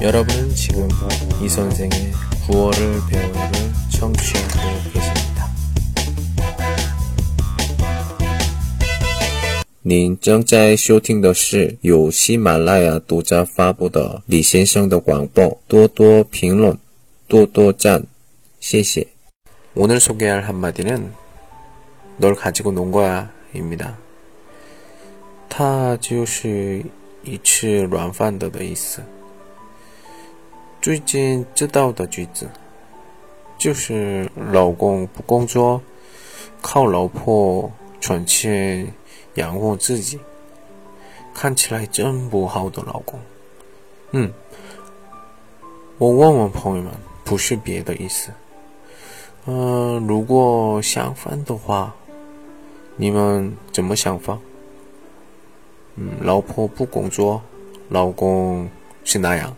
여러분은 지금 이 선생의 구월을 배우를 청취하고 계십니다. 您正在收听的是由喜马拉雅独家发布的李先生的广播。多多评论，多多赞，谢谢。 오늘 소개할 한마디는 널 가지고 논 거야 입니다. 它就是一吃软饭的的意思。 最近知道的句子就是老公不工作，靠老婆赚钱养活自己，看起来真不好的老公。嗯，我问问朋友们，不是别的意思。嗯、如果相反的话，你们怎么想法？嗯，老婆不工作，老公是那样，